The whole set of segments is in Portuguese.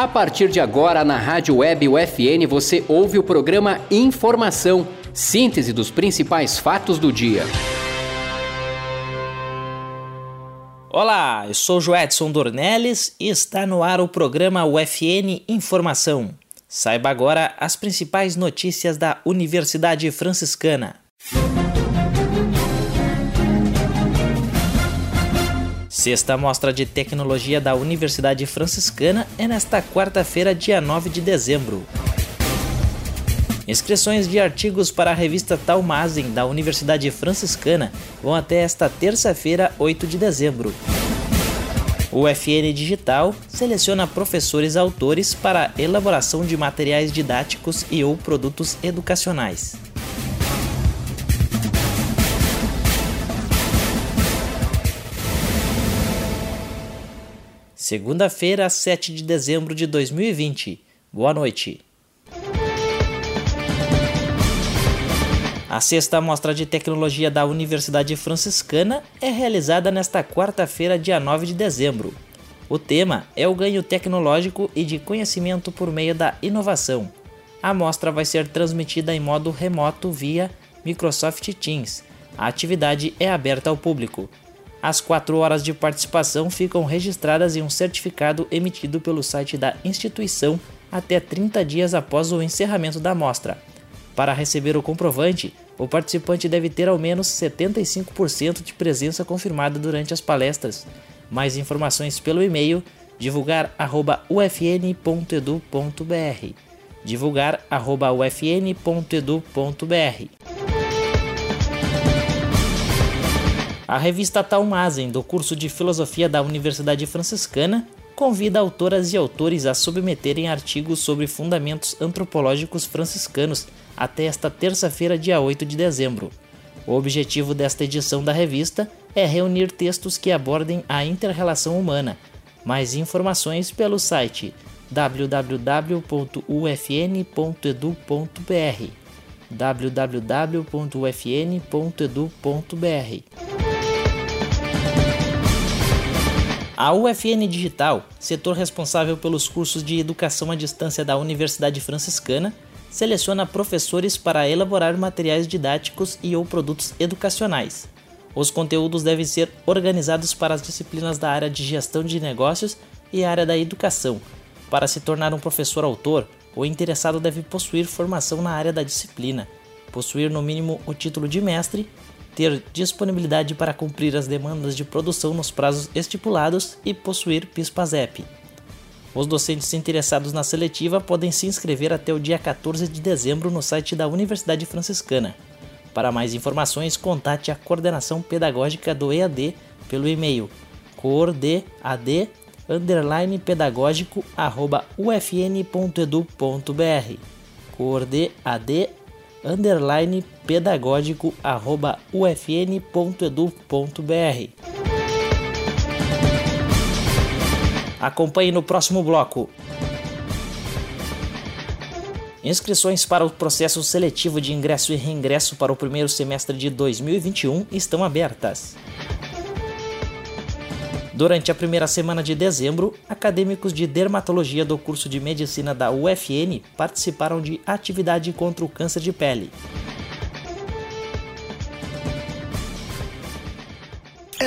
A partir de agora, na Rádio Web UFN, você ouve o programa Informação, síntese dos principais fatos do dia. Olá, eu sou Joedson Dornelles e está no ar o programa UFN Informação. Saiba agora as principais notícias da Universidade Franciscana. Sexta Mostra de Tecnologia da Universidade Franciscana é nesta quarta-feira, dia 9 de dezembro. Inscrições de artigos para a revista Talmazen da Universidade Franciscana vão até esta terça-feira, 8 de dezembro. O FN Digital seleciona professores autores para elaboração de materiais didáticos e ou produtos educacionais. Segunda-feira, 7 de dezembro de 2020. Boa noite. A sexta mostra de tecnologia da Universidade Franciscana é realizada nesta quarta-feira, dia 9 de dezembro. O tema é o ganho tecnológico e de conhecimento por meio da inovação. A mostra vai ser transmitida em modo remoto via Microsoft Teams. A atividade é aberta ao público. As quatro horas de participação ficam registradas em um certificado emitido pelo site da instituição até 30 dias após o encerramento da mostra. Para receber o comprovante, o participante deve ter ao menos 75% de presença confirmada durante as palestras. Mais informações pelo e-mail divulgar@ufn.edu.br. divulgar@ufn.edu.br. A revista Talmazen, do curso de Filosofia da Universidade Franciscana, convida autoras e autores a submeterem artigos sobre fundamentos antropológicos franciscanos até esta terça-feira, dia 8 de dezembro. O objetivo desta edição da revista é reunir textos que abordem a interrelação humana. Mais informações pelo site www.ufn.edu.br www.ufn.edu.br A UFN Digital, setor responsável pelos cursos de educação à distância da Universidade Franciscana, seleciona professores para elaborar materiais didáticos e ou produtos educacionais. Os conteúdos devem ser organizados para as disciplinas da área de gestão de negócios e área da educação. Para se tornar um professor autor, o interessado deve possuir formação na área da disciplina, possuir no mínimo o título de mestre ter disponibilidade para cumprir as demandas de produção nos prazos estipulados e possuir PISPAZEP. Os docentes interessados na seletiva podem se inscrever até o dia 14 de dezembro no site da Universidade Franciscana. Para mais informações, contate a coordenação pedagógica do EAD pelo e-mail coordad_pedagógico@ufn.edu.br. coordad underline pedagógico arroba ufn.edu.br. Acompanhe no próximo bloco. Inscrições para o processo seletivo de ingresso e reingresso para o primeiro semestre de 2021 estão abertas. Durante a primeira semana de dezembro, acadêmicos de dermatologia do curso de medicina da UFN participaram de atividade contra o câncer de pele.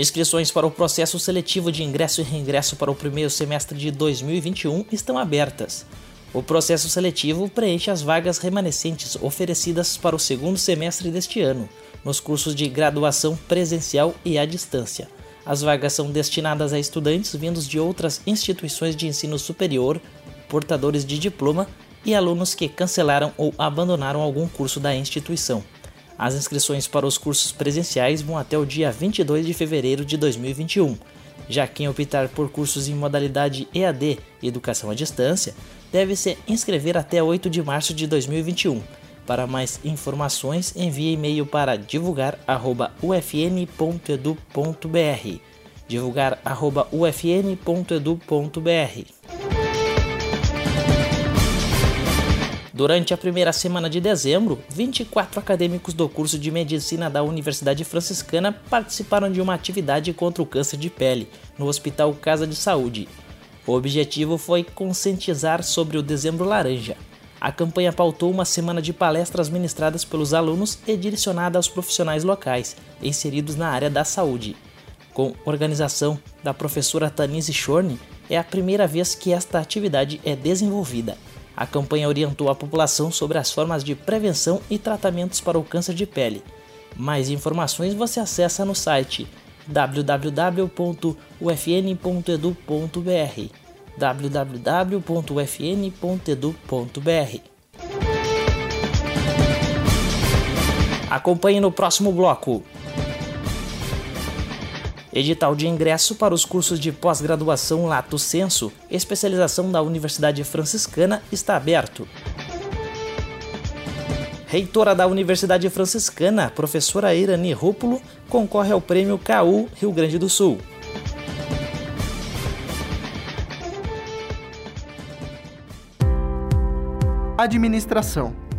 Inscrições para o processo seletivo de ingresso e reingresso para o primeiro semestre de 2021 estão abertas. O processo seletivo preenche as vagas remanescentes oferecidas para o segundo semestre deste ano, nos cursos de graduação presencial e à distância. As vagas são destinadas a estudantes vindos de outras instituições de ensino superior, portadores de diploma e alunos que cancelaram ou abandonaram algum curso da instituição. As inscrições para os cursos presenciais vão até o dia 22 de fevereiro de 2021. Já quem optar por cursos em modalidade EAD, Educação à Distância, deve se inscrever até 8 de março de 2021. Para mais informações, envie e-mail para divulgar@ufn.edu.br. divulgar@ufn.edu.br. Durante a primeira semana de dezembro, 24 acadêmicos do curso de medicina da Universidade Franciscana participaram de uma atividade contra o câncer de pele no Hospital Casa de Saúde. O objetivo foi conscientizar sobre o Dezembro Laranja. A campanha pautou uma semana de palestras ministradas pelos alunos e direcionada aos profissionais locais inseridos na área da saúde. Com organização da professora Tanise Schorne, é a primeira vez que esta atividade é desenvolvida. A campanha orientou a população sobre as formas de prevenção e tratamentos para o câncer de pele. Mais informações você acessa no site www.ufn.edu.br www.ufn.edu.br Acompanhe no próximo bloco. Edital de ingresso para os cursos de pós-graduação Lato Senso, especialização da Universidade Franciscana, está aberto. Reitora da Universidade Franciscana, professora Irani Rúpulo, concorre ao Prêmio CAU Rio Grande do Sul. Administração.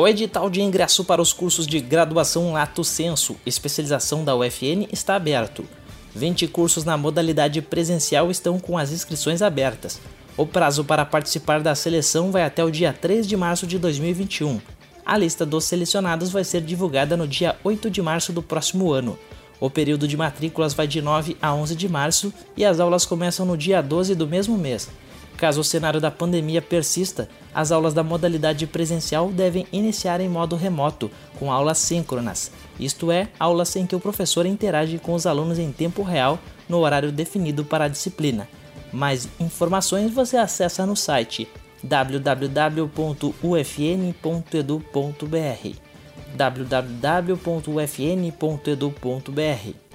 O edital de ingresso para os cursos de graduação Lato Senso, especialização da UFN, está aberto. 20 cursos na modalidade presencial estão com as inscrições abertas. O prazo para participar da seleção vai até o dia 3 de março de 2021. A lista dos selecionados vai ser divulgada no dia 8 de março do próximo ano. O período de matrículas vai de 9 a 11 de março e as aulas começam no dia 12 do mesmo mês. Caso o cenário da pandemia persista, as aulas da modalidade presencial devem iniciar em modo remoto, com aulas síncronas, isto é, aulas em que o professor interage com os alunos em tempo real no horário definido para a disciplina. Mais informações você acessa no site www.ufn.edu.br www.ufn.edu.br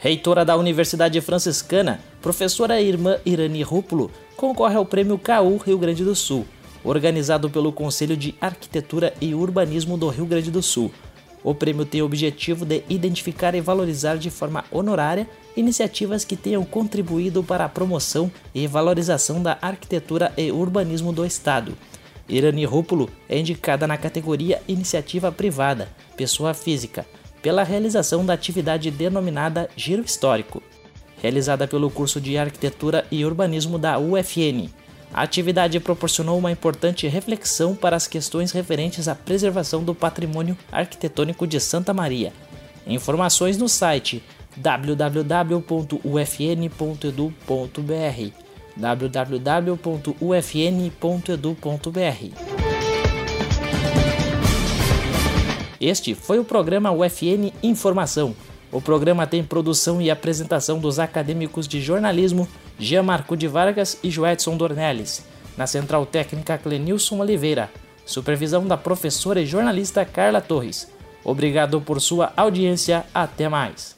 Reitora da Universidade Franciscana, professora irmã Irani Rúpulo, concorre ao Prêmio CAU Rio Grande do Sul, organizado pelo Conselho de Arquitetura e Urbanismo do Rio Grande do Sul. O prêmio tem o objetivo de identificar e valorizar de forma honorária iniciativas que tenham contribuído para a promoção e valorização da arquitetura e urbanismo do Estado. Irani Rúpulo é indicada na categoria Iniciativa Privada, Pessoa Física, pela realização da atividade denominada Giro Histórico, realizada pelo curso de Arquitetura e Urbanismo da UFN. A atividade proporcionou uma importante reflexão para as questões referentes à preservação do patrimônio arquitetônico de Santa Maria. Informações no site www.ufn.edu.br www.ufn.edu.br Este foi o programa UFN Informação. O programa tem produção e apresentação dos acadêmicos de jornalismo Jean Marco de Vargas e Joedson Dornelles. Na central técnica Clenilson Oliveira. Supervisão da professora e jornalista Carla Torres. Obrigado por sua audiência. Até mais.